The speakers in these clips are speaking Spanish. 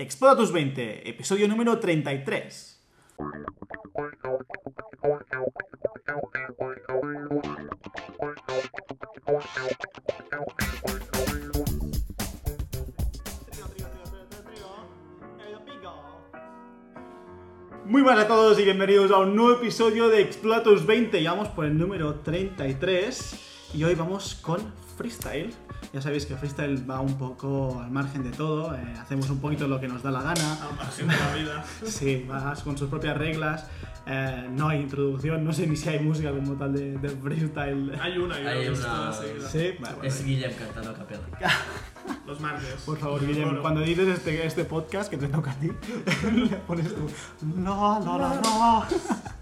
Explora tus 20, episodio número 33. Muy buenas a todos y bienvenidos a un nuevo episodio de Explora tus 20. Ya vamos por el número 33 y hoy vamos con freestyle. Ya sabéis que freestyle va un poco al margen de todo, eh, hacemos un poquito lo que nos da la gana. Al margen de la vida. Sí, vas con sus propias reglas. eh, no hay introducción, no sé ni si hay música como tal de, de freestyle. Hay una, Hay una- está seguida. Sí, vale, vale. Es Guillem cantando a capela. Los martes. Por favor, Guillem, cuando dices este, este podcast que te toca a ti, le pones tú. No, no, no, no.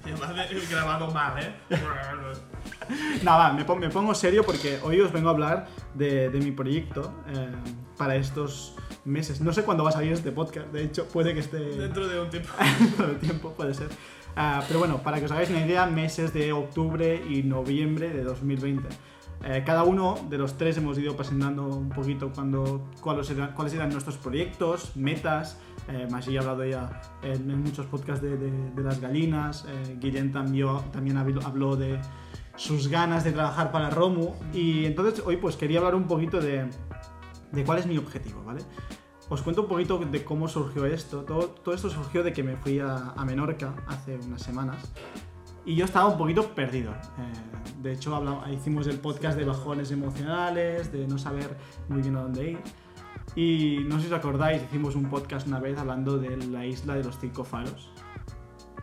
De- he grabado mal, ¿eh? Nada, me, me pongo serio porque hoy os vengo a hablar de, de mi proyecto eh, para estos meses. No sé cuándo va a salir este podcast, de hecho, puede que esté. Dentro de un tiempo. todo el tiempo, puede ser. Ah, pero bueno, para que os hagáis una idea, meses de octubre y noviembre de 2020. Eh, cada uno de los tres hemos ido presentando un poquito cuando, cuáles, eran, cuáles eran nuestros proyectos, metas. Eh, Maggi ha hablado ya en, muchos podcasts de, las gallinas. Eh, Guillem también, también habló de sus ganas de trabajar para Romu. Y entonces hoy pues quería hablar un poquito de, de cuál es mi objetivo, ¿vale? Os cuento un poquito de cómo surgió esto. Todo, todo esto surgió de que me fui a, a Menorca hace unas semanas y yo estaba un poquito perdido. Eh, de hecho, habla- hicimos el podcast de bajones emocionales, de no saber muy bien a dónde ir. Y no sé si os acordáis, hicimos un podcast una vez hablando de la isla de los cinco faros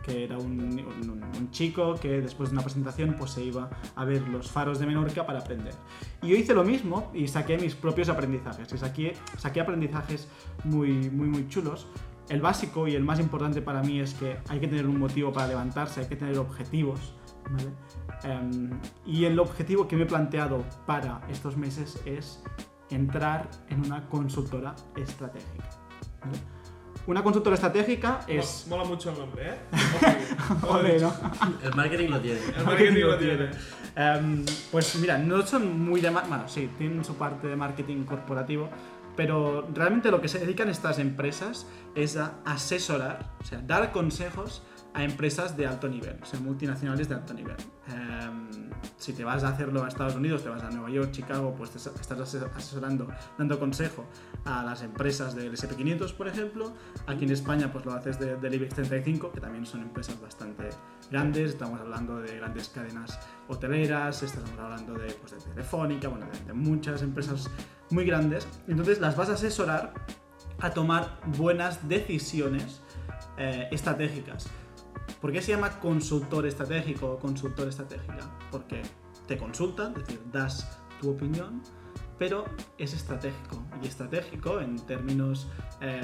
que era un, un- un chico que después de una presentación pues se iba a ver los faros de Menorca para aprender. Y yo hice lo mismo y saqué mis propios aprendizajes. Y saqué, saqué aprendizajes muy, muy, muy chulos. El básico y el más importante para mí es que hay que tener un motivo para levantarse, hay que tener objetivos. ¿vale? Em, y el objetivo que me he planteado para estos meses es entrar en una consultora estratégica. ¿vale? Una consultora estratégica es... Mola mucho el nombre, ¿eh? Ole, ¿no? El marketing lo tiene. El marketing lo tiene. Em, pues mira, no son muy de... Bueno, sí, tienen su parte de marketing corporativo, pero realmente lo que se dedican estas empresas es a asesorar, o sea, dar consejos a empresas de alto nivel, o sea, multinacionales de alto nivel. Em, si te vas a hacerlo a Estados Unidos, te vas a Nueva York, Chicago, pues te estás ase- asesorando, dando consejo a las empresas del SP500, por ejemplo. Aquí en España, pues lo haces de- del IBEX 35, que también son empresas bastante grandes. Estamos hablando de grandes cadenas hoteleras, estamos hablando de, pues, de Telefónica, bueno, de, de muchas empresas muy grandes. Entonces las vas a asesorar a tomar buenas decisiones eh, estratégicas. ¿Por qué se llama consultor estratégico o consultor estratégica? Porque te consultan, es decir, das tu opinión, pero es estratégico. Y estratégico, en términos eh,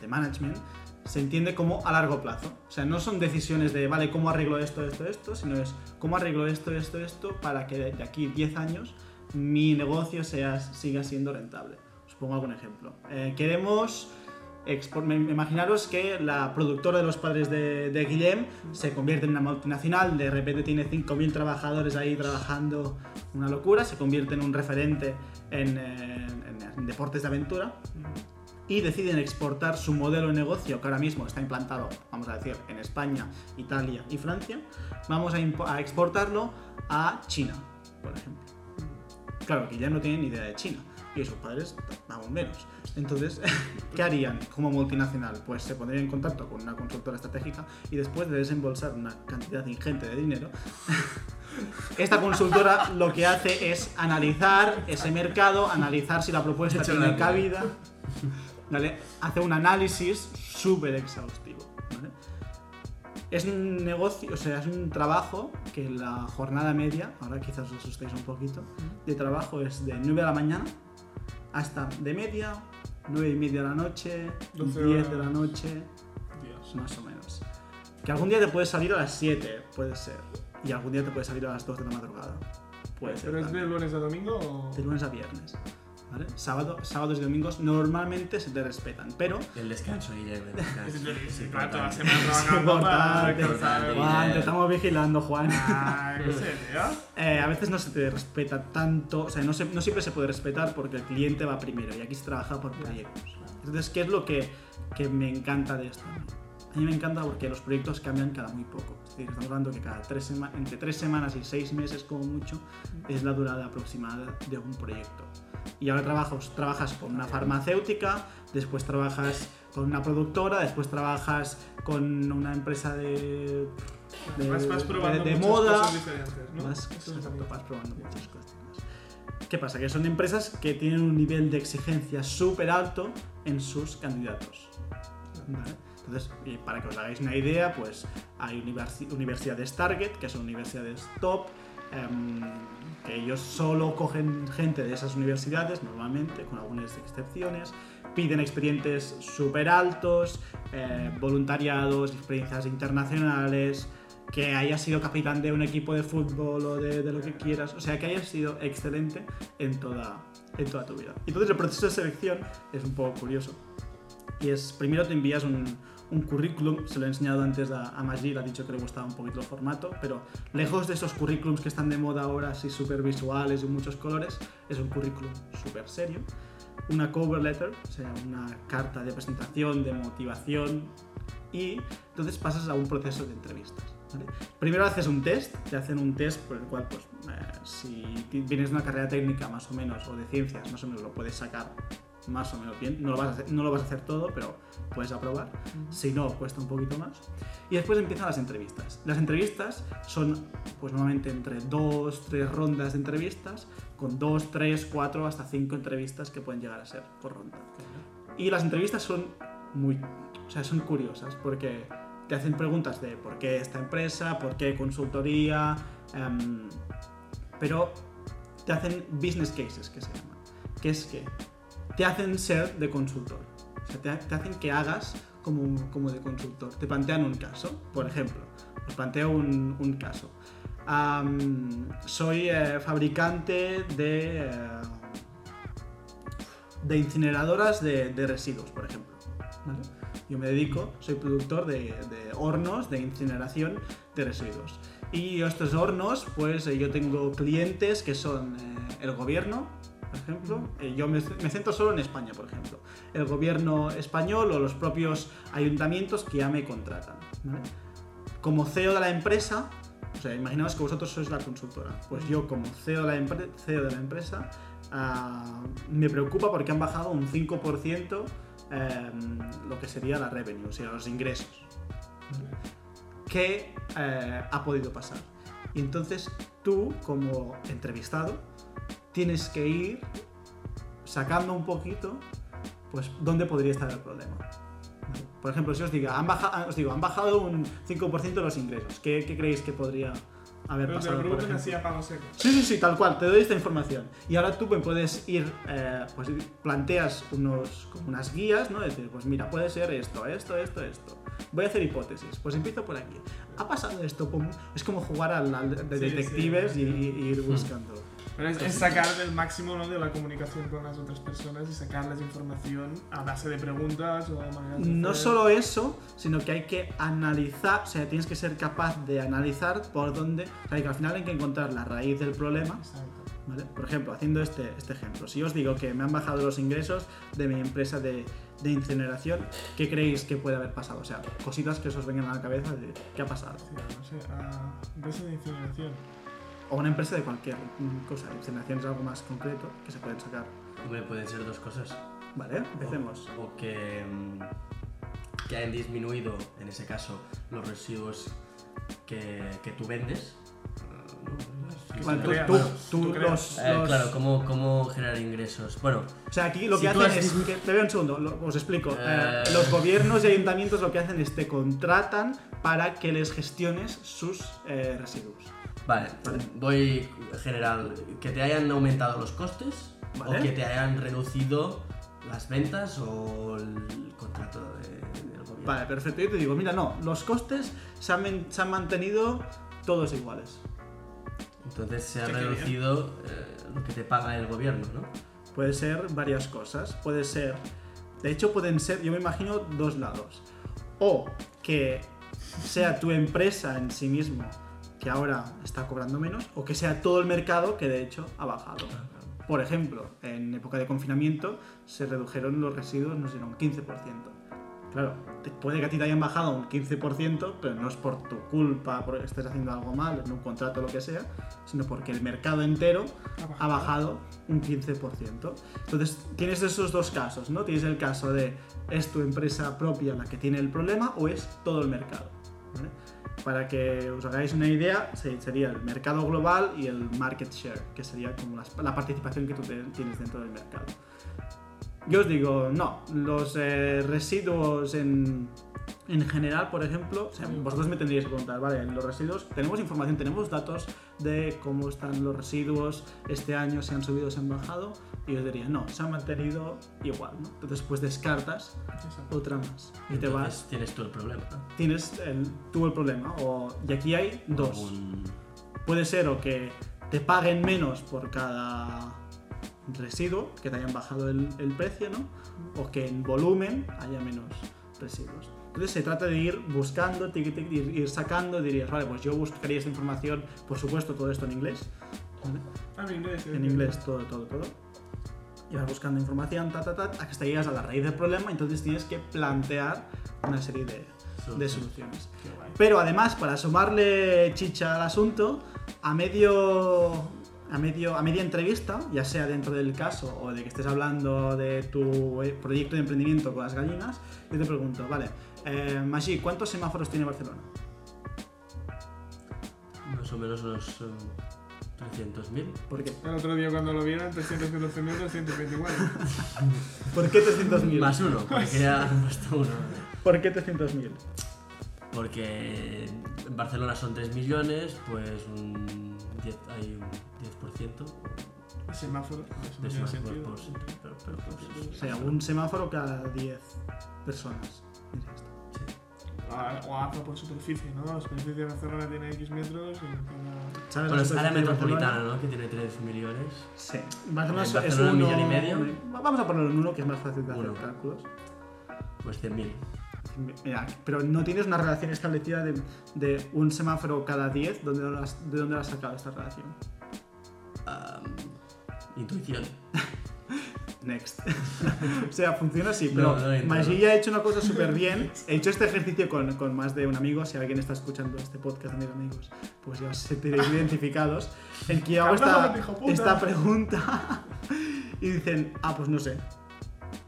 de, management, se entiende como a largo plazo. O sea, no son decisiones de, vale, ¿cómo arreglo esto, esto, esto? Sino es, ¿cómo arreglo esto, esto, esto para que de aquí 10 años mi negocio sea, siga siendo rentable? Os pongo algún ejemplo. Eh, queremos... Imaginaros que la productora de los padres de, de Guillem se convierte en una multinacional, de repente tiene 5.000 trabajadores ahí trabajando, una locura, se convierte en un referente en, deportes de aventura y deciden exportar su modelo de negocio que ahora mismo está implantado, vamos a decir, en España, Italia y Francia, vamos a, exportarlo a China, por ejemplo. Claro, ya no tienen ni idea de China y sus padres, vamos menos. Entonces, ¿qué harían como multinacional? Pues se pondrían en contacto con una consultora estratégica y después de desembolsar una cantidad ingente de dinero, esta consultora lo que hace es analizar ese mercado, analizar si la propuesta tiene cabida, ¿vale? hace un análisis súper exhaustivo. ¿vale? Es un negocio, o sea, es un trabajo que la jornada media, ahora quizás os asustéis un poquito, de trabajo es de 9 de la mañana hasta de media, 9 y media de la noche, 12 10 de la noche, Dios. más o menos. Que algún día te puedes salir a las 7, puede ser. Y algún día te puedes salir a las 2 de la madrugada. Puede ser. ¿Pero es de también. lunes a domingo o...? De lunes a viernes. ¿Vale? Sábado, sábados y domingos normalmente se te respetan, pero El descanso, Guillem, el descanso. Sí, claro, toda la semana trabajando para Juan, te estamos vigilando, Juan. Ah, ¿en serio? Eh, a veces no se te respeta tanto, o sea, no, se- no siempre se puede respetar porque el cliente va primero y aquí se trabaja por proyectos. Es Entonces, ¿qué es lo que, que me encanta de esto? A mí me encanta porque los proyectos cambian cada muy poco. Es decir, estamos hablando que cada tres entre tres semanas y seis meses como mucho es la durada aproximada de un proyecto. Y ahora trabajas, trabajas con una farmacéutica, después trabajas con una productora, después trabajas con una empresa de, de, vas, vas probando de- de muchas moda. cosas diferentes, ¿no? Vas, Eso es exacto, bonito. vas probando muchas cosas. ¿Qué pasa? Que son empresas que tienen un nivel de exigencia súper alto en sus candidatos. ¿vale? Entonces, y para que os hagáis una idea, pues hay universi- universidades Target, que son universidades top, em, ellos solo cogen gente de esas universidades, normalmente, con algunas excepciones, piden expedientes súper altos, eh, voluntariados, experiencias internacionales, que hayas sido capitán de un equipo de fútbol o de, de lo que quieras, o sea, que hayas sido excelente en toda, en toda tu vida. Entonces el proceso de selección es un poco curioso. Y es, primero te envías un, un currículum, se lo he enseñado antes a, le ha dicho que le gustaba un poquito el formato, pero lejos de esos currículums que están de moda ahora, así súper visuales y muchos colores, es un currículum súper serio. Una cover letter, o sea, una carta de presentación, de motivación, y entonces pasas a un proceso de entrevistas. Primero haces un test, te hacen un test por el cual, pues, eh, si vienes de una carrera técnica más o menos, o de ciencias, más o menos lo puedes sacar más o menos bien. No lo vas a hacer, no lo vas a hacer todo, pero puedes aprobar. Si no, cuesta un poquito más. Y después empiezan las entrevistas. Las entrevistas son, pues normalmente entre dos, tres rondas de entrevistas, con dos, tres, cuatro, hasta cinco entrevistas que pueden llegar a ser por ronda. Y las entrevistas son muy, o sea, son curiosas porque te hacen preguntas de por qué esta empresa, por qué consultoría, em, pero te hacen business cases, que se llaman. Que es que te hacen ser de consultor. O sea, te, te hacen que hagas como, como de consultor. Te plantean un caso, por ejemplo. Os planteo un, un caso. Am, soy eh, fabricante de, eh, de incineradoras de, de residuos, por ejemplo. ¿vale? Yo me dedico, soy productor de, de hornos de incineración de residuos. Y estos hornos, pues eh, yo tengo clientes que son eh, el gobierno, por ejemplo. Eh, yo me, me centro solo en España, por ejemplo. El gobierno español o los propios ayuntamientos que ya me contratan. ¿vale? Como CEO de la empresa, o sea, imaginaos que vosotros sois la consultora. Pues yo como CEO de la, empre- CEO de la empresa ah, me preocupa porque han bajado un 5% eh, lo que sería la revenue, o sea, los ingresos. ¿Qué eh, ha podido pasar? Y entonces tú, como entrevistado, tienes que ir sacando un poquito, pues, dónde podría estar el problema. Por ejemplo, si os, diga, han baja- os digo, han bajado un 5% los ingresos, ¿qué, qué creéis que podría haber Pero te pasado? lo por preguntan ejemplo? así a pago seco. Sí, sí, sí, tal cual, te doy esta información. Y ahora tú me puedes ir, eh, pues planteas unos, como unas guías, ¿no? Es decir, pues mira, puede ser esto, esto, esto, esto. Voy a hacer hipótesis, pues empiezo por aquí. ¿Ha pasado esto? Es como jugar al, al de Sí, detectives sí. Y, y ir buscando. Pero es, es sacar el máximo ¿no? de la comunicación con las otras personas y sacarles información a base de preguntas o de No hacer. solo eso, sino que hay que analizar, o sea, tienes que ser capaz de analizar por dónde, o sea, que al final hay que encontrar la raíz del problema Exacto. ¿Vale? Por ejemplo, haciendo este, este ejemplo, si os digo que me han bajado los ingresos de mi empresa de, de incineración, ¿qué creéis que puede haber pasado? O sea, cositas que os vengan a la cabeza de qué ha pasado. Sí, no sé, a empresa de incineración. O una empresa de cualquier cosa. Incineración es algo más concreto que se pueden sacar. Hombre, pueden ser dos cosas. Vale, empecemos. O que, mm, que hayan disminuido, en ese caso, los residuos que, que tú vendes. Tú, tú- Bueno, tú tú creas. los, Eh, los- claro, ¿cómo, ¿cómo generar ingresos? Bueno, O sea, aquí lo Si que tú hacen has es. Que, te veo un segundo, lo- os explico. Eh, Eh. los gobiernos y ayuntamientos lo que hacen es te contratan para que les gestiones sus eh, residuos. Vale, Vale. voy general. Que te hayan aumentado los costes Vale. o que te hayan reducido las ventas o el contrato de- del gobierno. Vale, perfecto. Yo te digo, mira, no, los costes se han, se han mantenido todos iguales. Entonces se ha Sí, reducido eh, lo que te paga el gobierno, ¿no? Puede ser varias cosas. Puede ser. De hecho, pueden ser, yo me imagino, dos lados. O que sea tu empresa en sí mismo que ahora está cobrando menos, o que sea todo el mercado que de hecho ha bajado. por ejemplo, en época de confinamiento se redujeron los residuos, no sé, un 15%. Claro, puede que a ti te hayan bajado un 15%, pero no es por tu culpa, porque estés haciendo algo mal, en un contrato o lo que sea, sino porque el mercado entero ha bajado un 15%. Entonces, tienes esos dos casos, ¿no? Tienes el caso de es tu empresa propia la que tiene el problema o es todo el mercado. ¿vale? Para que os hagáis una idea, se- sería el mercado global y el market share, que sería como la participación que tú tienes dentro del mercado. Yo os digo, no, los eh, residuos en, en general, por ejemplo, o sea, vosotros me tendríais que preguntar, vale, en los residuos tenemos información, tenemos datos de cómo están los residuos este año, si han subido o se han bajado, y yo os diría, no, se han mantenido igual, ¿no? Entonces, pues descartas Exacto. otra más y te vas, tienes tú el problema. ¿no? tienes el, tú el problema, o, y aquí hay dos. Algún- Puede ser o que te paguen menos por cada residuo, que te hayan bajado el, el precio, ¿no? O que en volumen haya menos residuos. Entonces se trata de ir buscando, tiqui, tiqui, ir, ir sacando, dirías, vale, pues yo buscaría esta información, por supuesto todo esto en inglés, ¿vale? Ah, en inglés. en inglés todo, todo, todo. Y vas buscando información, ta, ta, ta, hasta que llegas a la raíz del problema, entonces tienes que plantear una serie de, de soluciones. Pero además, para sumarle chicha al asunto, a medio, a medio, a media entrevista, ya sea dentro del caso o de que estés hablando de tu eh, proyecto de emprendimiento con las gallinas, yo te pregunto, vale, eh, Magí, ¿cuántos semáforos tiene Barcelona? Más o menos unos eh, 300.000. ¿Por qué? El otro día cuando lo vieron, 314.224. ¿Por qué 300.000? Más uno, porque ya han puesto uno. ¿Por qué 300.000? Porque en Barcelona son 3 millones, pues un 10, hay un 10% Semáforo. de sentido. por, pero- pero por- O sea, un semáforo cada 10 personas. O APA por superficie, ¿no? La superficie de Barcelona tiene X metros y cada... ¿Sabes Bueno, la es área de metropolitana? ¿no? Que tiene 3 millones. Sí. Barcelona, es- es un uno, millón y medio. Vamos a ponerlo en uno que es más fácil de hacer Uno. cálculos. Pues 100.000. Mira, pero no tienes una relación establecida de, de un semáforo cada 10. ¿Dónde lo has- ¿De dónde lo has sacado esta relación? Intuición. Next. o sea, funciona así, pero No, no. Maggi ya ha hecho una cosa súper bien. He hecho este ejercicio con, con más de un amigo. Si alguien está escuchando este podcast, amigos amigos, pues ya os sentiréis identificados. En que hago esta, esta pregunta y dicen, ah, pues no sé.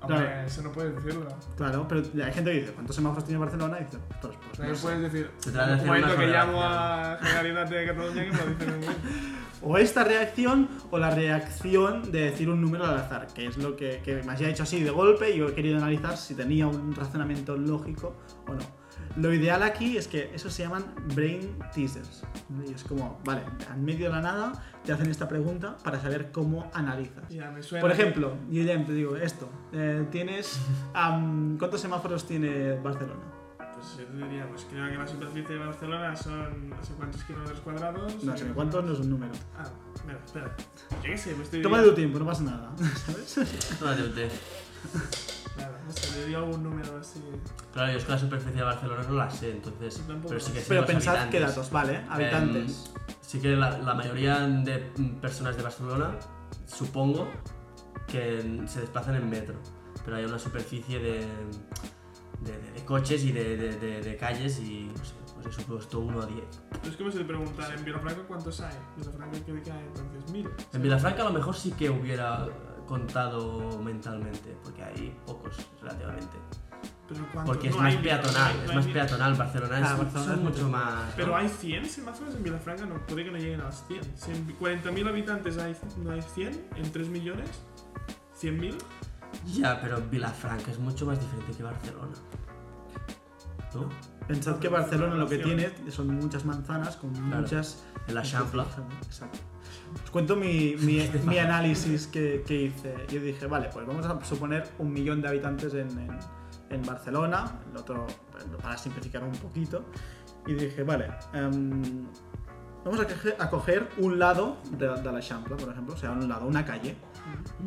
Hombre, Claro. eso no puedes decirlo. Claro, pero hay gente que dice, ¿cuántos semáforos tiene Barcelona? Y dice, pues, pues no No sé. puedes decir. Se trata de un momento que llamo a Generalidad de Cataluña que me lo dicen en. O esta reacción o la reacción de decir un número al azar, que es lo que, que me ha hecho así de golpe y yo he querido analizar si tenía un razonamiento lógico o no. Lo ideal aquí es que eso se llaman brain teasers. Y es como, vale, en medio de la nada te hacen esta pregunta para saber cómo analizas. Ya, me suena. Por que- ejemplo, yo ya te digo esto, eh, tienes, am, ¿cuántos semáforos tiene Barcelona? Pues yo te diría, pues creo que la superficie de Barcelona son no sé cuántos kilómetros cuadrados. No sé, ¿cuántos no es un número? Ah, mira, espera. Yo qué sé, te Tómate diría. tu tiempo, no pasa nada, ¿sabes? Tómate un té. Claro, no sé, algún número así. Claro, yo es que la superficie de Barcelona no la sé, entonces. Pero sí que sé Pero los pensad qué datos, vale, habitantes. Em, sí que la, la mayoría de personas de Barcelona, supongo, que se desplazan en metro. Pero hay una superficie de, de, de- de coches y de, de- de- de calles y no sé, pues eso puesto 1 a 10. Es como si te preguntan en Vilafranca cuántos hay. Vilafranca, ¿qué que hay? Entonces, mil. En Vilafranca a lo mejor sí que hubiera contado mentalmente, porque hay pocos relativamente. Pero. Porque es No más mil, peatonal, es más mil. peatonal. Barcelona es Ah, Barcelona son es mucho más. Pero ¿no? hay 100 semáforos en Vilafranca, no, puede que no lleguen a los 100. Si en 40.000 habitantes hay, no hay 100, en 3 millones, 100.000. Ya, pero Vilafranca es mucho más diferente que Barcelona. ¿No? Pensad que Barcelona lo que tiene son muchas manzanas con Claro. muchas... En la Champla. Exacto. Os cuento mi, análisis que, hice. Yo dije, vale, pues vamos a suponer un millón de habitantes en, Barcelona, el otro para simplificar un poquito. Y dije, vale, em, vamos a, coger- un lado de, la Champla, por ejemplo, o sea, un lado, una calle.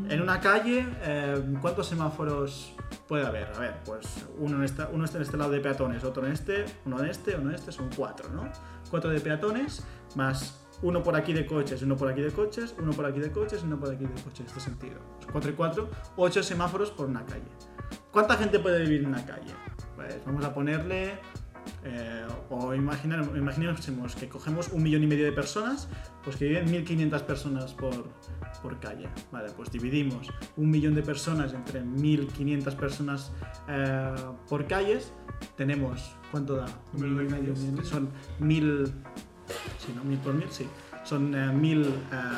En una calle, eh, ¿cuántos semáforos puede haber? A ver, pues uno, en esta- uno está en este lado de peatones, otro en este, uno en este, uno en este, son cuatro, ¿no? Cuatro de peatones, más uno por aquí de coches, uno por aquí de coches, uno por aquí de coches, uno por aquí de coches, en este sentido. 4 y 4, 8 semáforos por una calle. ¿Cuánta gente puede vivir en una calle? Pues vamos a ponerle, eh, o imaginar, imaginemos que cogemos un millón y medio de personas, pues que viven 1500 personas por, por calle. Vale, pues dividimos un millón de personas entre 1500 personas eh, por calles, tenemos, ¿cuánto da? Número Un de millón y medio, calles. son mil, sí, ¿no? Mil por mil, sí. Son eh, mil, eh,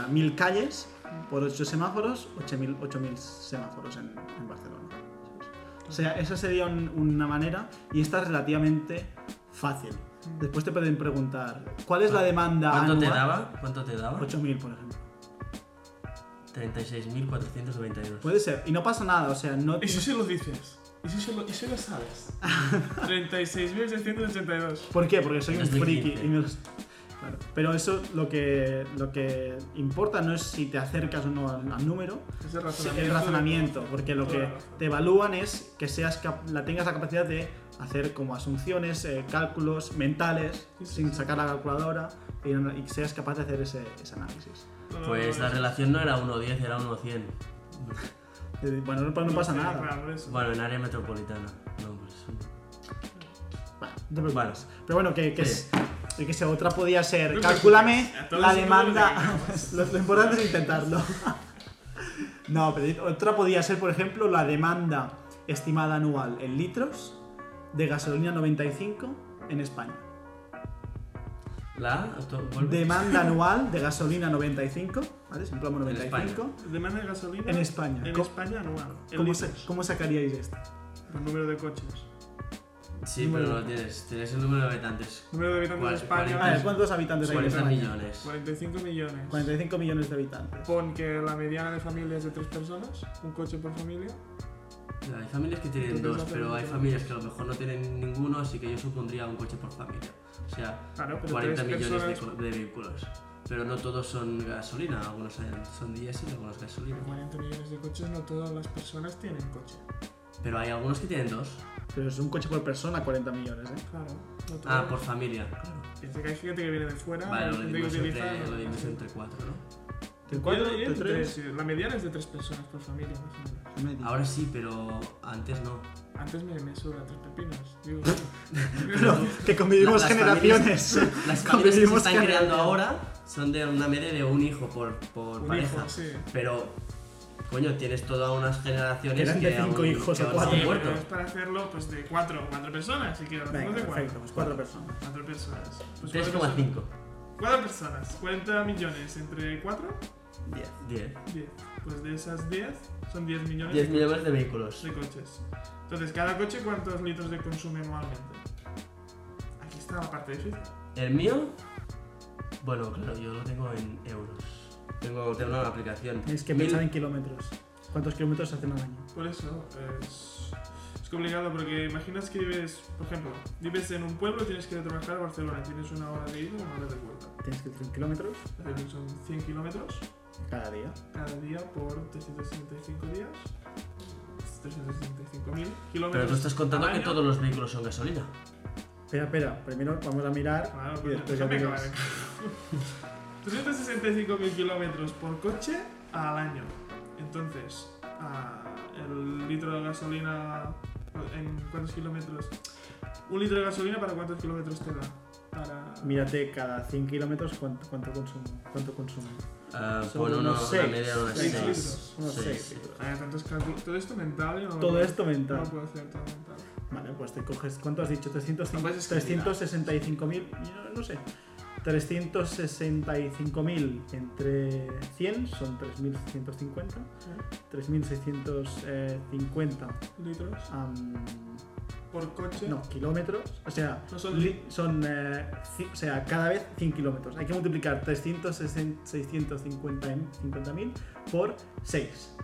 mil calles por 8 semáforos, 8000 8000 semáforos en, en Barcelona. O sea, esa sería un- una manera y esta es relativamente fácil. Después te pueden preguntar, ¿cuál es la demanda ¿Cuánto te anual? daba? ¿Cuánto te daba? 8000, por ejemplo. 36.492. Puede ser. Y no pasa nada, o sea, no... ¿Y si se lo dices? ¿Y si, se lo, y si lo sabes? 36.682. ¿Por qué? Porque soy un 2015. friki y me los- Claro. Pero eso lo que, lo que importa no es si te acercas o no al, al número, Es el razonamiento. el razonamiento, porque lo que te evalúan es que seas cap- la tengas la capacidad de hacer como asunciones, eh, cálculos mentales, Sí, sí, sin sacar la calculadora y, y que seas capaz de hacer ese, ese análisis. Pues la relación no era 1-10, era 1-100. Eh, Bueno, no, no pasa nada. Bueno, en área metropolitana. No, pues. Bueno, no te preocupes. Bueno. Pero bueno, que, que, Sí. es- que sea otra podía ser, todos la demanda. lo, lo importante es intentarlo. no, pero otra podía ser, por ejemplo, la demanda estimada anual en litros de gasolina 95 en España. La. Demanda anual de gasolina 95, ¿vale? En 95. Demanda de gasolina En España. En ¿Cómo- España anual. ¿Cómo, sa- cómo sacaríais esto? Por número de coches. Sí, pero no lo tienes. Tienes el número de habitantes. Número de habitantes de España. A ver, ¿cuántos habitantes hay en 40 España? millones. 45 millones. 45 millones de habitantes. Pon que la mediana de familia es de 3 personas, un coche por familia. Mira, Hay familias que tienen dos, pero hay familias que a lo mejor no tienen ninguno, así que yo supondría un coche por familia. O sea, Claro, pero 40 tres millones de, personas- co- de vehículos. Pero no todos son gasolina, algunos son- son diésel, algunos gasolina. 40 millones de coches, no todas las personas tienen coche. Pero hay algunos que tienen dos. Pero es un coche por persona, 40 millones, ¿eh? Claro, no. Ah, por familia, claro. Piensa que hay gente que viene de fuera, Vale, lo gente que dimos utiliza. entre, cuatro, ¿no? ¿De Yo 4? diría ¿De de 3? tres. La mediana es de 3 personas por familia, más o menos. Ahora sí, pero antes no. Antes me, me sobran 3 pepinos. Digo, Pero que convivimos Las generaciones. familias- Las familias que se Convivimos están creando ahora son de una media de un hijo por, por un pareja. hijo, sí. Pero, coño, tienes todas unas generaciones Eran que de cinco aún- hijos que o cuatro. Sí, han pero es para hacerlo pues de 4 cuatro personas, si quieres. Venga, de perfecto, 4. pues 4 personas. 4 personas. Pues cuatro 3,5. 4 personas, 40 millones entre 4, 10. 10. 10. Pues de esas 10 son 10 millones 10 de, millones de vehículos. de coches. Entonces, cada coche, ¿cuántos litros de consume anualmente? Aquí está la parte difícil. El mío, bueno, claro, yo lo tengo en euros. Tengo, tengo una aplicación. Es que pensar en kilómetros. ¿Cuántos kilómetros hacen al año? Por eso es, es complicado porque imaginas que vives, por ejemplo, vives en un pueblo y tienes que ir a trabajar a Barcelona, tienes una hora de ida y una hora de vuelta. Tienes que hacer kilómetros Es decir, Son 100 kilómetros cada día. cada día por 365 días. 365 mil kilómetros. Pero tú estás contando que todos los vehículos son gasolina. Espera, espera. Primero vamos a mirar Claro, y después ya. 365 mil kilómetros por coche al año. Entonces, ah, el litro de gasolina. ¿En cuántos kilómetros? Un litro de gasolina para cuántos kilómetros te da? Para. Mírate cada 100 kilómetros cuánto, cuánto consume. ¿Cuánto consume? Ah, Sobre pon uno, unos una seis. media de unas Seis 6. litros. Unos 6 Ah, tantos cálculos. Todo esto mental. Yo no Todo puedo- esto mental. No puedo hacer todo mental. Vale, pues te coges. ¿Cuánto has dicho? 300, No puedes escribir. 365.000. yo No sé. 365.000 entre 100 son 3.650. 3.650 Litros am, por coche. no, kilómetros. O sea, No son- li- son. eh, o sea, cada vez 100 kilómetros. Hay que multiplicar 360.650.000 por 6.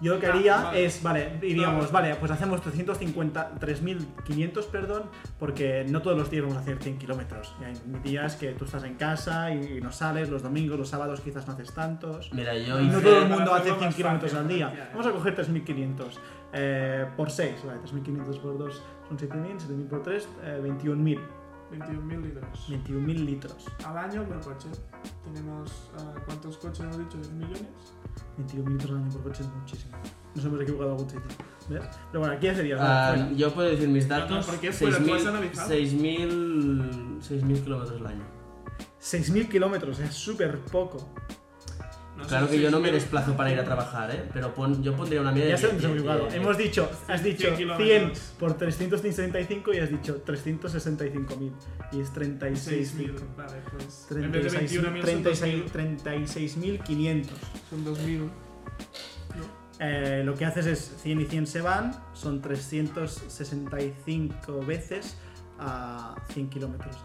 Yo lo que Ah, haría vale. es, vale, diríamos, vale, pues hacemos 350, 3.500, perdón, porque no todos los días vamos a hacer 100 kilómetros. Y Hay días que tú estás en casa y no sales, los domingos, los sábados quizás no haces tantos. Mira, yo Y no todo el mundo hace hacerlo 100 más kilómetros al día. ya, ya. Vamos a coger 3.500 eh, por 6. Vale, 3.500 por 2 son 7.000, 7.000 por 3, eh, 21.000. 21.000 litros. 21.000 litros. Al año por coche. Tenemos. ah, ¿Cuántos coches hemos dicho? ¿10 millones? 21.000 litros al año por coche es muchísimo. Nos hemos equivocado algún sitio. ¿Ves? Pero bueno, aquí ya sería. Ah, fuera. yo puedo decir mis No, datos. no, ¿por qué fuera? ¿Tú has 6.000 analizado? 6.000 6.000 kilómetros al año. 6.000 kilómetros, es súper poco. No Claro sé, que yo no me 6.000. desplazo para ir a trabajar, ¿eh? Pero pon- yo pondría una media Ya de se nos 10, hemos equivocado. de- Hemos dicho, has 100 dicho 100 kilómetros. por 365 y has dicho 365.000. Y es 36.000. 6.000. Vale, pues. En vez de 21.000 son 36 2.000. 36.500. Son 2.000. Eh, lo que haces es 100 y 100 se van, son 365 veces a 100 kilómetros.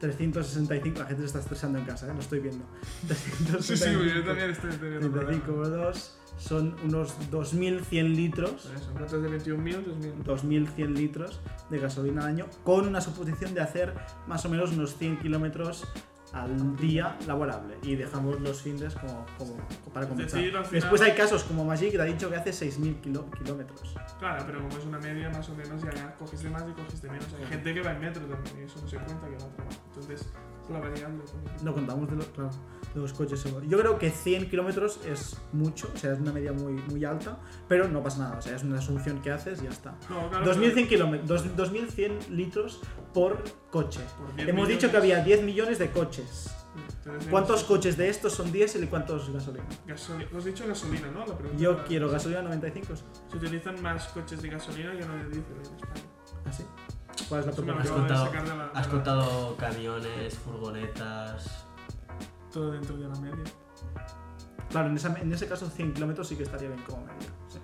365, la gente se está estresando en casa, ¿eh? lo estoy viendo. Sí, sí, yo también estoy teniendo 35 por 2 son unos 2100 litros. Eso, ¿Cuántos de 21.000? 2.000. 2100 litros de gasolina al año, con una suposición de hacer más o menos unos 100 kilómetros al día laborable. Y dejamos los fines como, como- para compensar. decir, al final- Después hay casos como Magic que ha dicho que hace 6000 kilo- kilómetros. Claro, pero como es una media más o menos, ya coges de más y coges de menos. Hay gente que va en metro también y eso no se cuenta que va a trabajar. Entonces, es la variable. No contamos de los, claro, de los coches. Yo creo que 100 kilómetros es mucho, o sea, es una media muy, muy alta, pero no pasa nada, o sea, es una asunción que haces y ya está. No, claro, 2100 kilómetros, dos- 2100 litros por coche. Por 10 Hemos dicho que millones. había 10 millones de coches. ¿Cuántos es- coches de estos son diésel y cuántos gasolina? Gasoli- Has dicho gasolina, ¿no? La pregunta Yo era- quiero gasolina 95. Se utilizan más coches de gasolina que no de diésel en España. ¿Así? ¿Cuál es la lo Has contado- sacar de la- de Has la- contado camiones, furgonetas. Todo dentro de la media. Claro, en, esa- en ese caso 100 kilómetros sí que estaría bien como media. sí.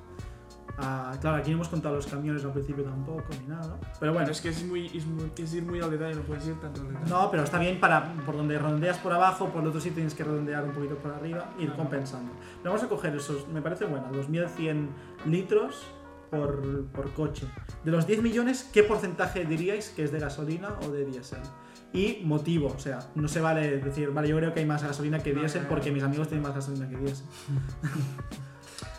Ah, claro, aquí no hemos contado los camiones al principio tampoco ni nada. Pero bueno, Bueno, es que es, muy, es, muy- es ir muy al detalle, no puedes ir tanto al detalle. no, pero está bien para por donde redondeas por abajo, por el otro sí tienes que redondear un poquito por arriba, ir Ah. compensando. Pero vamos a coger esos, me parece buena, 2100 litros por, por coche. De los 10 millones, ¿qué porcentaje diríais que es de gasolina o de diésel? Y motivo, o sea, no se vale decir, vale, yo creo que hay más gasolina que diésel porque mis amigos tienen más gasolina que diésel.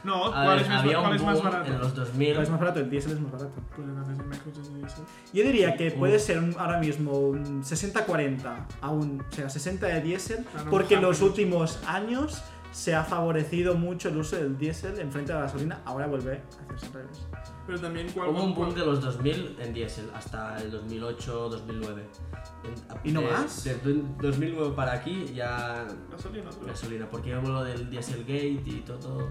No, A ¿cuál, ver, es más, había cuál un es más boom barato? en los 2000. ¿Cuál es más barato? El diésel es más barato. Pues entonces de diésel. Yo diría que puede ser un- ahora mismo un 60-40, a un- o sea, 60 de diésel, Claro, porque en los últimos años se ha favorecido mucho el uso del diésel en frente a la gasolina, ahora vuelve a hacerse al revés. Pero también cuál... Hubo un boom de los 2000 en diésel hasta el 2008-2009. ¿Y no de, más? De 2009 para aquí ya Gasolina, otro. gasolina, porque hubo lo del Dieselgate y todo.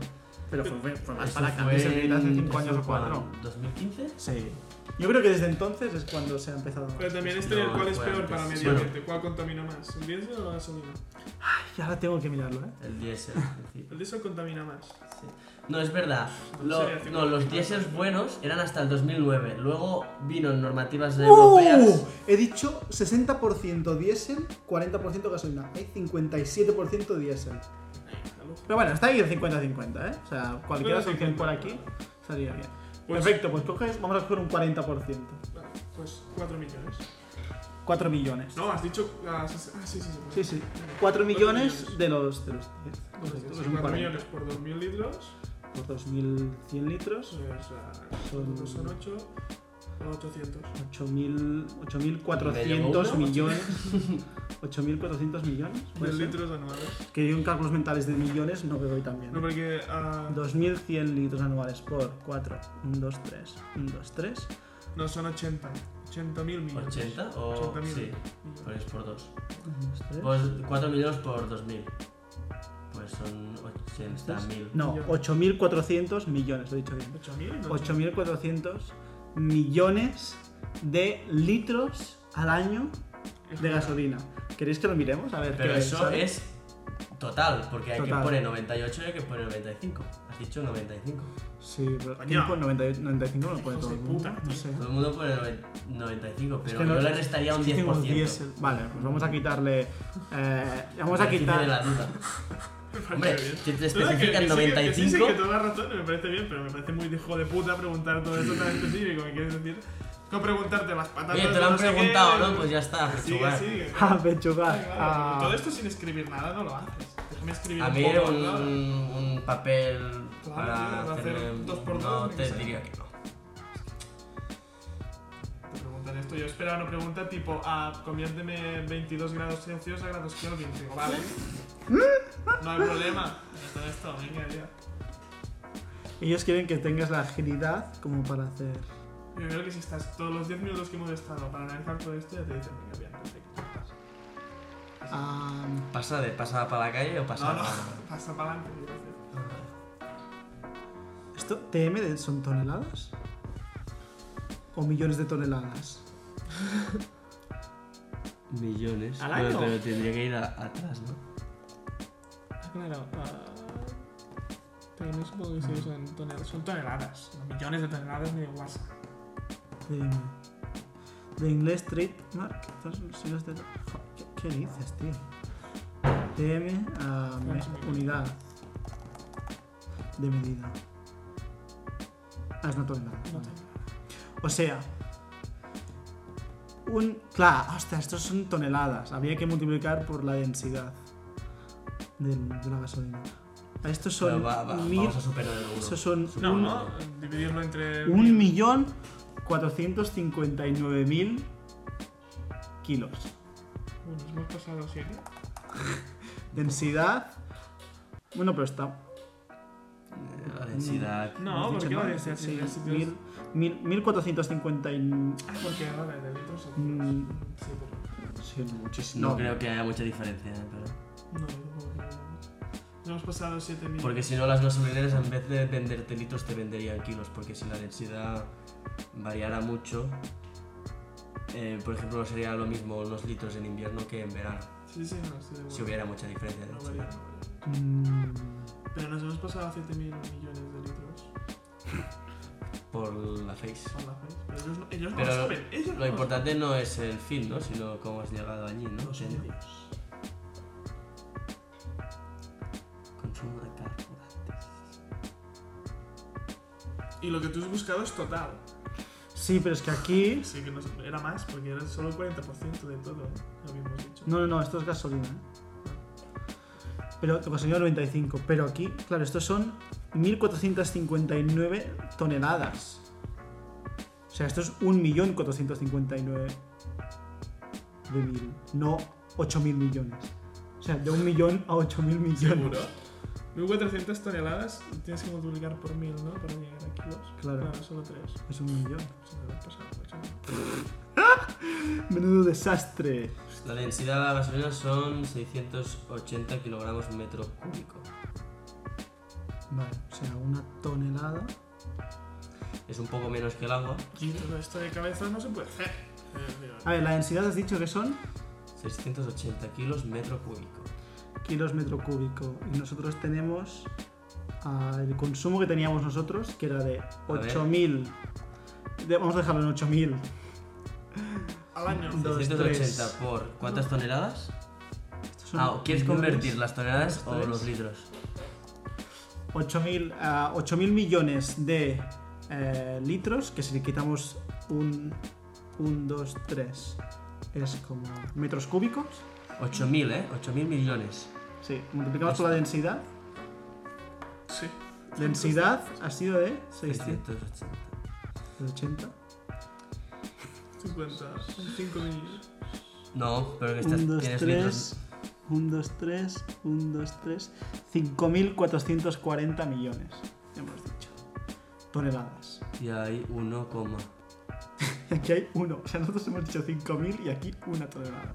Pero fue, fue- más Eso para acá, hace en- 5 eso años o fue 4. en ¿2015? Sí. Yo creo que desde entonces es cuando se ha empezado. Pero también es No, tener cuál es peor antes. para medio Bueno. ambiente. ¿Cuál contamina más? ¿El diésel o la gasolina? Y ahora tengo que mirarlo, ¿eh? El diésel. El diésel contamina más. sí. No, es verdad. No Lo- sería no, los 50. diésels buenos eran hasta el 2009. Luego vino en normativas ¡Uh! europeas. He dicho 60% diésel, 40% gasolina. Hay 57% diésel. Pero bueno, está ahí el 50-50, ¿eh? O sea, cualquier solución 50. por aquí estaría bien. Pues- Perfecto, pues coges, vamos a coger un 40%. Vale, Pues 4 millones. 4 millones. No, has dicho. Ah, sí, sí, ah, sí, sí. sí. Sí, sí. 4 Cuatro millones millones. de los, de los 10. Pues Correcto, sí, es un 4 40. millones por 2.000 litros. Por 2100 litros, Son- son, son 8. 800. 8000 8400 ¿Medio uno? millones. 8400 millones. ¿puede 10 ser? litros anuales. Que yo en cálculos mentales de millones no me doy tan bien. No, porque. ah, 2100 litros anuales por 4. 1, 2, 3. 1, 2, 3. no, son 80. 80 mil millones. ¿80? O 80.000 sí, pues por 2. 1, 2, 3. Pues 4 millones por 2000. Pues son 80.000. No, millones. 8400 millones, lo he dicho bien. 8.000. no 8400 millones de litros al año de gasolina. ¿Queréis que lo miremos? A ver Pero qué eso sale? es total, porque hay Total. que poner 98 y hay que poner 95. Has dicho 95. Sí, pero Coño. ¿quién pone 90 95 no lo pone todo el mundo. No sé. Todo el mundo pone noven- 95, pero que no- yo le restaría un Es que tengo 10%. diésel. Vale, pues vamos a quitarle. eh, vamos a de la quitar. duda. Me parece Hombre, bien. si te No, especifican sí, que- que Sí, sí, 95, que toda la razón, me parece bien, pero me parece muy de hijo de puta preguntar todo esto tan específico. ¿Me quieres decir? Con preguntarte las patatas. oye, te lo han no qué, preguntado, ¿no? Pues ya está, pechugar. Ah, pechugar. Claro, Ah, Todo esto sin escribir nada no lo haces. Déjame escribir A un mí poco. un, un papel Claro, para hacer hacerle- dos por dos, No, te diría que no. Preguntaré esto yo esperaba una pregunta tipo, ah, conviérteme 22 grados Celsius a grados Kelvin. Digo, vale. No hay problema. Todo esto, venga ya. Ellos quieren que tengas la agilidad como para hacer. Yo creo que si estás todos los 10 minutos que hemos estado para analizar todo esto, ya te dicen, venga, bien, perfecto. Ah, ¿Pasa de pasa para la calle o pasa No, no, para.? pasa para adelante. ¿Esto TM son toneladas? ¿O millones de toneladas? Millones. ¿Al Pero, año? pero tendría que ir a- atrás, ¿no? Ah, Claro, TM supongo que son toneladas. Son toneladas, no millones de toneladas de WhatsApp. TM. De inglés trademark. Estas siglas de. Jo, ¿Qué, qué dices, tío? TM a me- unidad de medida. Ah, es una tonelada. No vale. O sea, un. Claro, hostia, estos son toneladas. Habría que multiplicar por la densidad del- de la gasolina. A Estos son va- va- mil. vamos a superar el uno. Estos son No, un, no, dividirlo entre. un millón cuatrocientos mil kilos. Bueno, hemos pasado 7. Densidad. Bueno, pero está. La densidad. No, hemos ¿por dicho qué va a mal. decir así? Sí, mil, mil, 1450 y- Ah, porque vale, de litros o Mm. Sí, pero. Sí, muchísimo. No, creo que haya mucha diferencia, ¿eh? pero. No, no. No hemos pasado 7000. Porque si no, las gasolineras en vez de venderte litros te venderían kilos, porque si la densidad variara mucho, eh, por ejemplo, no sería lo mismo unos litros en invierno que en verano, Sí, sí, no, acuerdo. si hubiera mucha diferencia de No Pero nos hemos pasado 7000 millones de litros Por la face. por la face. Pero ellos no, ellos no lo saben. Ellos no Lo lo importante no es el fin, ¿no? Sino cómo has llegado allí, ¿no? Los medios. Consumo de carburantes. Y lo que tú has buscado es total. Sí, pero es que aquí. Sí, que no era más, porque era solo el 40% de todo, lo habíamos dicho. No, no, no, esto es gasolina. ¿eh? Pero gasolina 95. Pero aquí, claro, estos son 1459 toneladas. O sea, esto es 1.459 de mil, no 8.000 millones. O sea, de un millón a 8.000 millones. ¿Seguro? 1400 toneladas tienes que multiplicar por 1000, ¿no? Para llegar a kilos. Claro. Claro, solo 3. Es un millón. Lo he pasado, macho. Menudo desastre. La densidad de la gasolina son 680 kilogramos metro cúbico. Vale, o sea, una tonelada. Es un poco menos que el agua. Y todo esto de cabeza no se puede hacer. A ver, la densidad has dicho que son 680 kilos metro cúbico. kilos metro cúbico. Y nosotros tenemos ah, el consumo que teníamos nosotros, que era de ver. 8.000. de- vamos a dejarlo en 8.000. Al año. Dos, 680 tres. por ¿cuántas toneladas? Ah, ¿quieres millones. convertir las toneladas o los litros? 8.000 ah, 8.000 millones de eh, litros, que si le quitamos un 1, 2, 3, es como metros cúbicos. 8.000, ¿eh? 8.000 millones. Sí, multiplicamos por la densidad. Sí. Densidad ha sido de 680. 680. 50. 5 millones. No, pero que estás, 1, 2, tienes 3. litros. 1, 2, 3. 1, 2, 3. 5.440 millones. Hemos dicho. Toneladas. Y hay 1, coma. Y aquí hay uno. O sea, nosotros hemos dicho 5.000 y aquí una tonelada.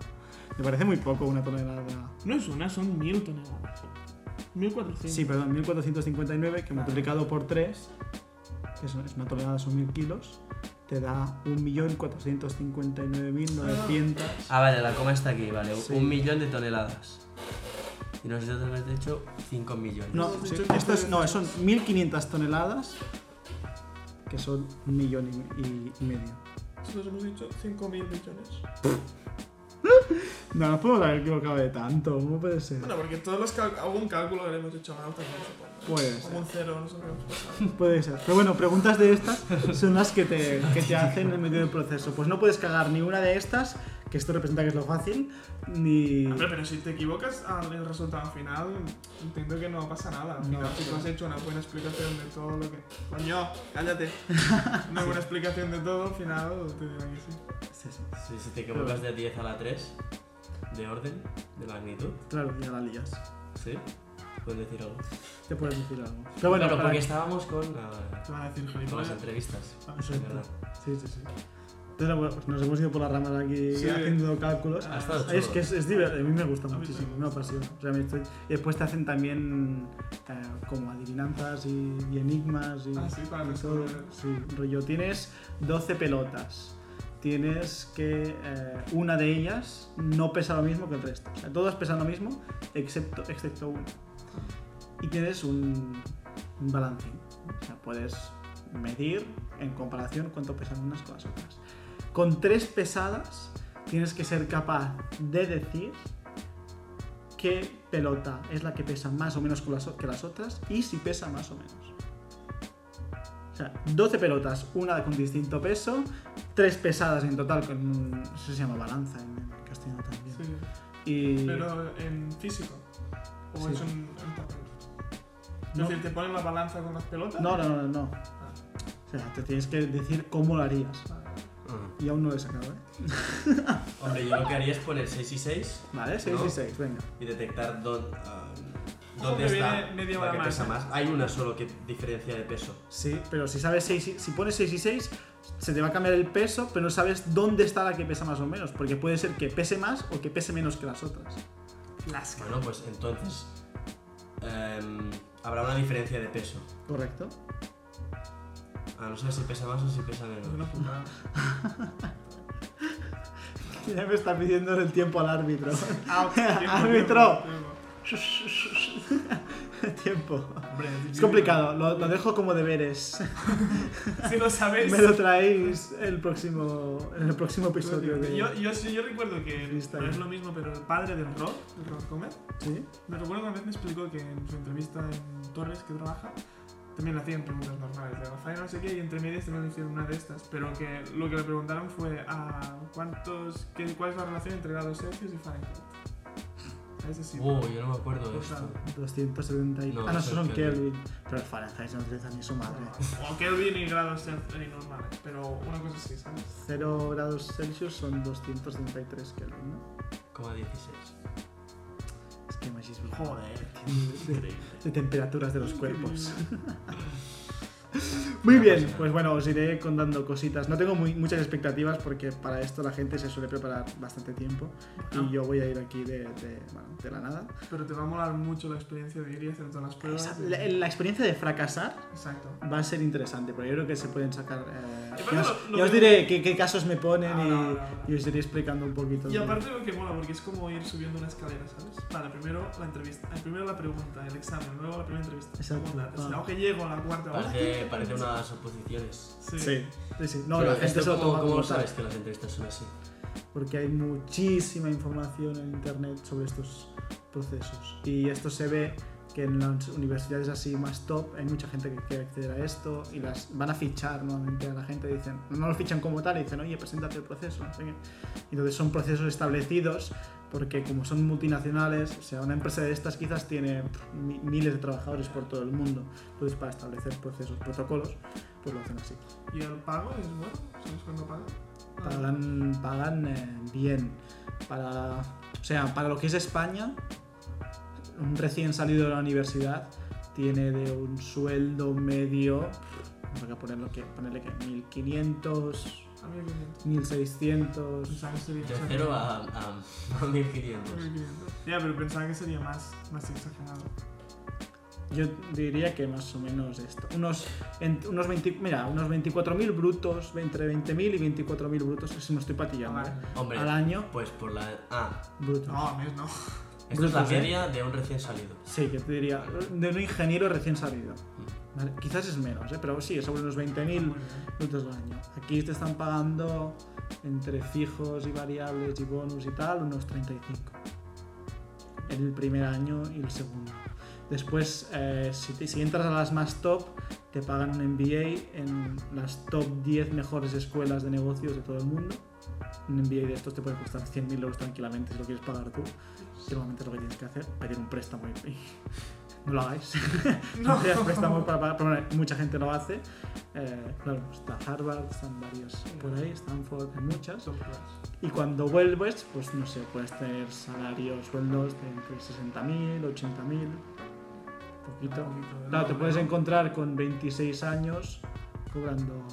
Me parece muy poco una tonelada. No es una, son 1000 toneladas. 1400. Sí, perdón, 1459 que multiplicado por 3, que es es una tonelada, son 1000 kilos, te da 1.459.900. Ah, vale, la coma está aquí, vale. Sí. Un millón de toneladas. Y nosotros hemos dicho 5 millones. No, sí, esto es, no, son 1.500 toneladas, que son un millón y, y- y medio. Nosotros hemos dicho 5.000 millones. No, no puedo haber equivocado de tanto, ¿cómo puede ser? Bueno, porque todos los algún cálculo que hemos hecho mal también supongo. Puede Como ser, un cero, no sé qué puede ser. Pero bueno, preguntas de estas son las que te, que te hacen en medio del proceso. Pues no puedes cagar ni una de estas, que esto representa que es lo fácil, ni... Hombre, pero si te equivocas al el resultado final, entiendo que no pasa nada. Al final, No, si tú has hecho una buena explicación de todo lo que. Coño, cállate. Una buena explicación de todo, al final te dirán que sí. Sí, sí. Si, si te equivocas de 10 a la 3, de orden, de magnitud, Claro, ya la lías. ¿sí? Puedes decir algo. Te puedes decir algo. Pero bueno, Claro, porque estábamos con, ah, Te van a decir con las entrevistas. Ah, verdad. Sí, sí, sí. Entonces, bueno, pues nos hemos ido por las ramas aquí Sí. haciendo cálculos. Estado Es que es, es divertido, a mí me gusta muchísimo, me apasiona. O sea, me estoy- Y después te hacen también eh, como adivinanzas y, y enigmas y, Ah, sí, para y todo. Sí, rollo, tienes 12 pelotas. Tienes que eh, una de ellas no pesa lo mismo que el resto. O sea, todas pesan lo mismo excepto, excepto una. Y tienes un, un balancín. O sea, puedes medir en comparación cuánto pesan unas con las otras. Con tres pesadas tienes que ser capaz de decir qué pelota es la que pesa más o menos que las otras y si pesa más o menos. O sea, 12 pelotas, una con distinto peso, tres pesadas en total, con un- eso se llama balanza en, castellano también. Sí. Y Pero en físico. O Sí. es en, en papel. Es No. decir, te ponen la balanza con las pelotas. no, no, no, no. Ah, O sea, te tienes que decir cómo lo harías. Ah. Y aún no lo he sacado, ¿eh? Hombre, yo lo que haría es poner 6 y 6 Vale, 6 No. y 6, venga. y detectar dónde, ah, dónde que está viene media la que más, pesa más. Hay una solo que diferencia de peso. Sí, pero si sabes 6 y- si pones 6 y 6, se te va a cambiar el peso, pero no sabes dónde está la que pesa más o menos, porque puede ser que pese más o que pese menos que las otras. Las Bueno, pues entonces em, habrá una diferencia de peso. ¿Correcto? A no saber si pesa más o si pesa menos. Una putada. Ya me está pidiendo el tiempo al árbitro. Ah, ok, tiempo, Árbitro. tiempo, tiempo. tiempo. Hombre, Es complicado, lo, lo dejo como deberes. Si lo sabéis. Me lo traéis el próximo, en el próximo episodio de... Yo, yo, yo recuerdo que no es lo mismo, pero el padre del rock, el rock Homer, ¿Sí? me recuerdo que una vez me explicó que en su entrevista en Torres, que trabaja, también le hacían preguntas normales de Rafael no sé qué, y entre medias también le hicieron una de estas, pero que lo que le preguntaron fue a cuántos, qué, cuál es la relación entre grados Celsius y Fahrenheit. A ese sí. Oh, yo no me acuerdo de esto. 270 y... No, ah, no, eso son es Kelvin. Kelvin. Pero el Fahrenheit no utiliza ni su madre. O Kelvin y grados Celsius normales, pero una cosa sí, ¿sabes? 0 grados Celsius son 273 Kelvin, ¿no? Como 16. Es que Magis es Joder. Increíble. de temperaturas de los cuerpos. Muy bien, pues bueno, os iré contando cositas. No tengo muy, muchas expectativas porque para esto la gente se suele preparar bastante tiempo Ah. y yo voy a ir aquí de, de, bueno, de la nada. Pero te va a molar mucho la experiencia de ir y hacer todas las pruebas. La, la experiencia de fracasar Exacto. va a ser interesante porque yo creo que se pueden sacar... eh, Y aparte ya os, lo- lo ya os que- diré qué, qué casos me ponen Ah, y, no, no, no. y os iré explicando un poquito. Y aparte lo que mola, porque es como ir subiendo una escalera, ¿sabes? Vale, primero la entrevista, eh, primero la pregunta, el examen, luego la primera entrevista. Exacto. segunda. Ah. Aunque llego a la cuarta. hola, Parece, ¿qué? parece unas oposiciones. Sí. Sí, sí, sí. No, Pero la gente esto se lo ¿cómo, toma sabes que las entrevistas son así? porque hay muchísima información en internet sobre estos procesos y esto se ve que en las universidades así más top hay mucha gente que quiere acceder a esto y las van a fichar nuevamente a la gente dicen no lo fichan como tal y dicen oye preséntate el proceso no sé qué. Y entonces son procesos establecidos porque como son multinacionales o sea una empresa de estas quizás tiene miles de trabajadores por todo el mundo entonces para establecer procesos protocolos pues lo hacen así ¿Y el pago es bueno? ¿Sabes cuándo pagan? Ah, pagan, pagan eh, bien. Para, o sea, para lo que es España, un recién salido de la universidad tiene de un sueldo medio, voy a ponerlo que, ponerle que 1500, A 1500. 1600. Pensaba que sería De exagerado. 0 a, a, a 1500. 1500. Ya, pero pensaba que sería más, más exagerado. Yo diría que más o menos esto. Unos, en- unos, 20, mira, unos 24.000 brutos, entre 20.000 y 24.000 brutos, si no estoy patillando, Al ¿eh? año. Hombre, al año, pues por la. Ah, brutos. No, a mes no. Esto es la Brutos, ¿eh? media de un recién salido. Sí, que te diría, de un ingeniero recién salido. Vale, Quizás es menos, ¿eh? pero sí, es sobre unos 20.000 Muy bien. brutos al año. Aquí te están pagando entre fijos y variables y bonus y tal, unos 35. En el primer año y el segundo. Después, eh, si, te- si entras a las más top, te pagan un MBA en las top 10 mejores escuelas de negocios de todo el mundo. Un MBA de estos te puede costar 100.000 euros tranquilamente si lo quieres pagar tú. Es lo que tienes que hacer, pedir un préstamo y, no lo hagáis. No. no pidáis préstamos para pagar, pero bueno, mucha gente lo hace. Eh, claro, está Harvard, están varios por ahí, Stanford, hay muchas. Y cuando vuelves, pues no sé, puedes tener salarios, sueldos de entre 60.000, 80.000, poquito. Claro, te puedes encontrar con 26 años cobrando,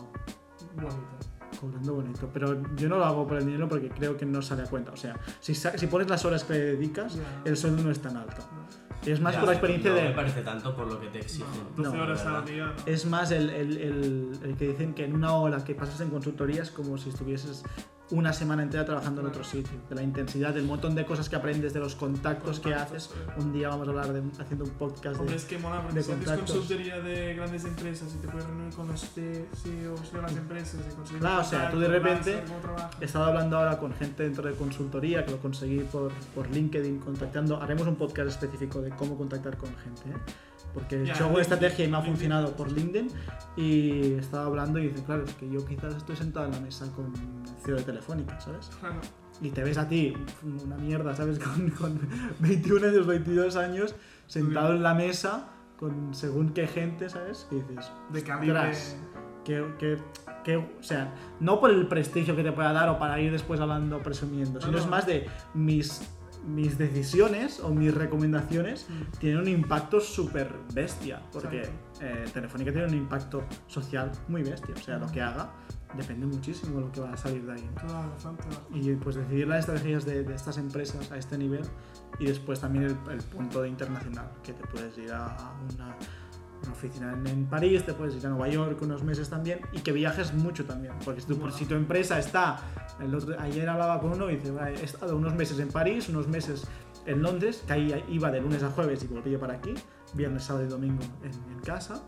Bonito. Cobrando bonito. Pero yo no lo hago por el dinero porque creo que no sale a cuenta. O sea, si, si pones las horas que le dedicas, el sueldo no es tan alto. No. Es más Ya, por la experiencia no de... me parece tanto por lo que te exigen. No, 12 No, horas al día. no. Es más el, el- el- el que dicen que en una hora que pasas en consultoría es como si estuvieses una semana entera trabajando en otro sitio. De la intensidad, del montón de cosas que aprendes, de los contactos que haces. Un día vamos a hablar de haciendo un podcast Hombre, de... es que mola porque de si haces consultoría de grandes empresas y te puedes reunir con los CEOs de las empresas y conseguir Claro, o sea, tú de repente-. He estado hablando ahora con gente dentro de consultoría que lo conseguí por, por LinkedIn contactando. Haremos un podcast específico de cómo contactar con gente. ¿eh? Porque Ya, yo hago LinkedIn, estrategia y me ha funcionado por LinkedIn y estaba hablando y dice, claro, es que yo quizás estoy sentado en la mesa con el CEO de Telefónica, ¿sabes? Claro. Y te ves a ti, una mierda, ¿sabes? Con, con 21 años, 22 años, sentado en la mesa con según qué gente, ¿sabes? Y dices, De que, que, que, o sea, no por el prestigio que te pueda dar o para ir después hablando presumiendo, sino No, es no. más de mis, mis decisiones o mis recomendaciones Mm. tienen un impacto súper bestia, porque eh, Telefónica tiene un impacto social muy bestia, o sea, lo que haga depende muchísimo de lo que va a salir de ahí. Y pues decidir las estrategias de, de estas empresas a este nivel y después también el, el punto de internacional, que te puedes ir a una, una oficina en, París, te puedes ir a Nueva York unos meses también y que viajes mucho también, porque si tu, Wow. si tu empresa está, el otro- ayer hablaba con uno y dice, "Va, he estado unos meses en París, unos meses en Londres, que ahí iba de lunes a jueves y volvía para aquí, viernes, sábado y domingo en, en casa,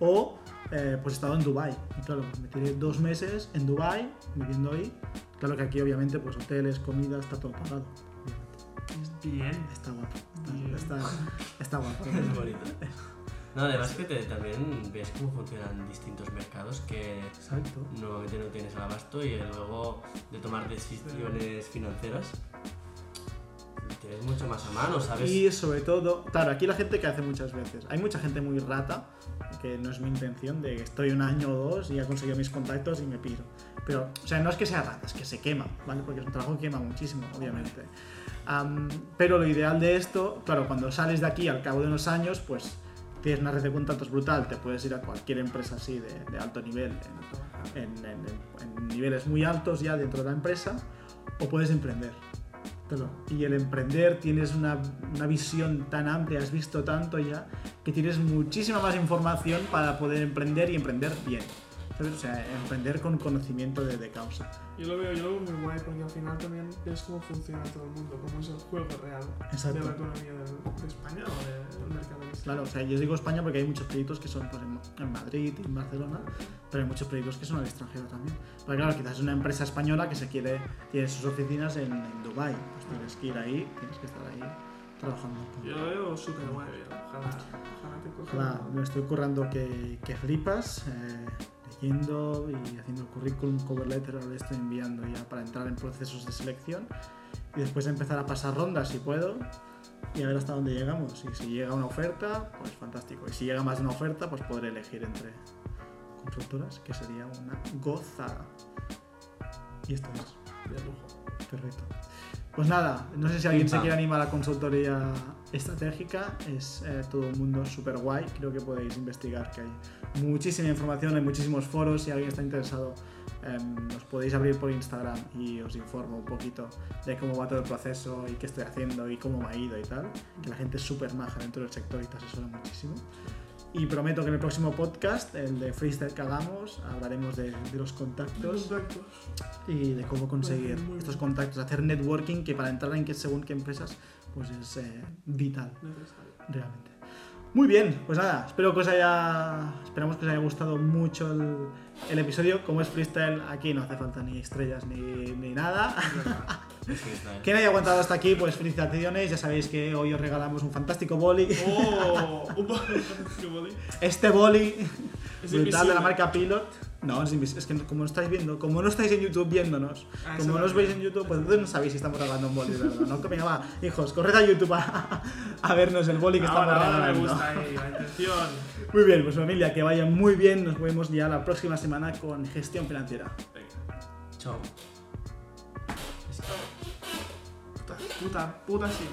o eh, pues he estado en Dubai y claro, me tiré dos meses en Dubai viviendo ahí. Claro que aquí obviamente pues hoteles, comida, está todo pagado. Bien. Está guapo, Bien. está, está, está guapo. Es bonito. No, además que te- también ves cómo funcionan distintos mercados que Exacto. normalmente no tienes al abasto y luego de tomar decisiones financieras tienes mucho más a mano, ¿sabes? Y sobre todo, claro, aquí la gente que hace muchas veces. Hay mucha gente muy rata, que no es mi intención, de que estoy un año o dos y ya conseguido mis contactos y me piro. Pero, o sea, no es que sea rata, es que se quema, ¿vale? Porque es un trabajo que quema muchísimo, obviamente. Am, pero lo ideal de esto, claro, cuando sales de aquí al cabo de unos años, pues tienes una red de contactos brutal, te puedes ir a cualquier empresa así de, alto nivel, en, niveles muy altos ya dentro de la empresa, o puedes emprender. Y el emprender tienes una, una visión tan amplia, has visto tanto ya, que tienes muchísima más información para poder emprender y emprender bien. ¿Sabes? O sea, emprender con conocimiento de, de causa. Yo lo veo, yo lo veo muy guay porque al final también ves cómo funciona todo el mundo, cómo es el juego real Exacto. de la economía del- de, España o de- del mercado. Claro, o sea, yo digo España porque hay muchos proyectos que son pues, en, en Madrid en Barcelona, pero hay muchos proyectos que son al extranjero también. Porque claro, quizás es una empresa española que se quiere, tiene sus oficinas en, en Dubai pues tienes que ir ahí, tienes que estar ahí trabajando. Yo lo veo súper guay, ojalá, ojalá te coja. Ojalá, me estoy currando que, que flipas, eh, y haciendo currículum, cover letter, ahora le estoy enviando ya para entrar en procesos de selección y después empezar a pasar rondas si puedo y a ver hasta dónde llegamos. Y si llega una oferta, pues fantástico. Y si llega más de una oferta, pues podré elegir entre consultoras, que sería una gozada. Y esto es. De lujo. Perfecto. Pues nada, no sé si alguien se quiere animar a la consultoría estratégica, es eh, todo un mundo súper guay, creo que podéis investigar que hay muchísima información, hay muchísimos foros, si alguien está interesado em, os podéis abrir por Instagram y os informo un poquito de cómo va todo el proceso y qué estoy haciendo y cómo me ha ido y tal, que la gente es súper maja dentro del sector y te asesora muchísimo. Y prometo que en el próximo podcast, el de freestyle que hagamos, hablaremos de, de los contactos Contactos. y de cómo conseguir Muy estos contactos, hacer networking que para entrar en que según qué empresas pues es eh, vital Necesario. realmente. Muy bien, pues nada, espero que os haya, esperamos que os haya gustado mucho el, el episodio. Como es freestyle, aquí no hace falta ni estrellas ni, ni nada. Quien haya aguantado hasta aquí, pues felicitaciones. Ya sabéis que hoy os regalamos un fantástico boli. ¡Oh! Un. ¿Qué boli? Este boli Es brutal de la marca Pilot. No, es, es que como no estáis viendo, como no estáis en YouTube viéndonos, Ah, como no os veis en YouTube, pues entonces no sabéis si estamos regalando un boli, ¿verdad? No, que venga, va, hijos, corred a YouTube a, a vernos el boli que estamos Ahora, ahora me regalando. gusta ahí, la intención. Muy bien, pues familia, que vaya muy bien. Nos vemos ya la próxima semana con gestión financiera. Venga. Chao. Puta, puta, puta sí.